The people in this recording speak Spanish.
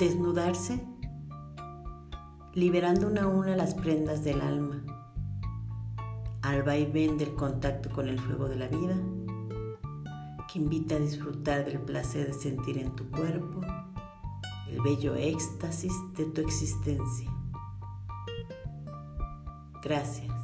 desnudarse, liberando una a una las prendas del alma, al vaivén del contacto con el fuego de la vida, que invita a disfrutar del placer de sentir en tu cuerpo el bello éxtasis de tu existencia. Gracias.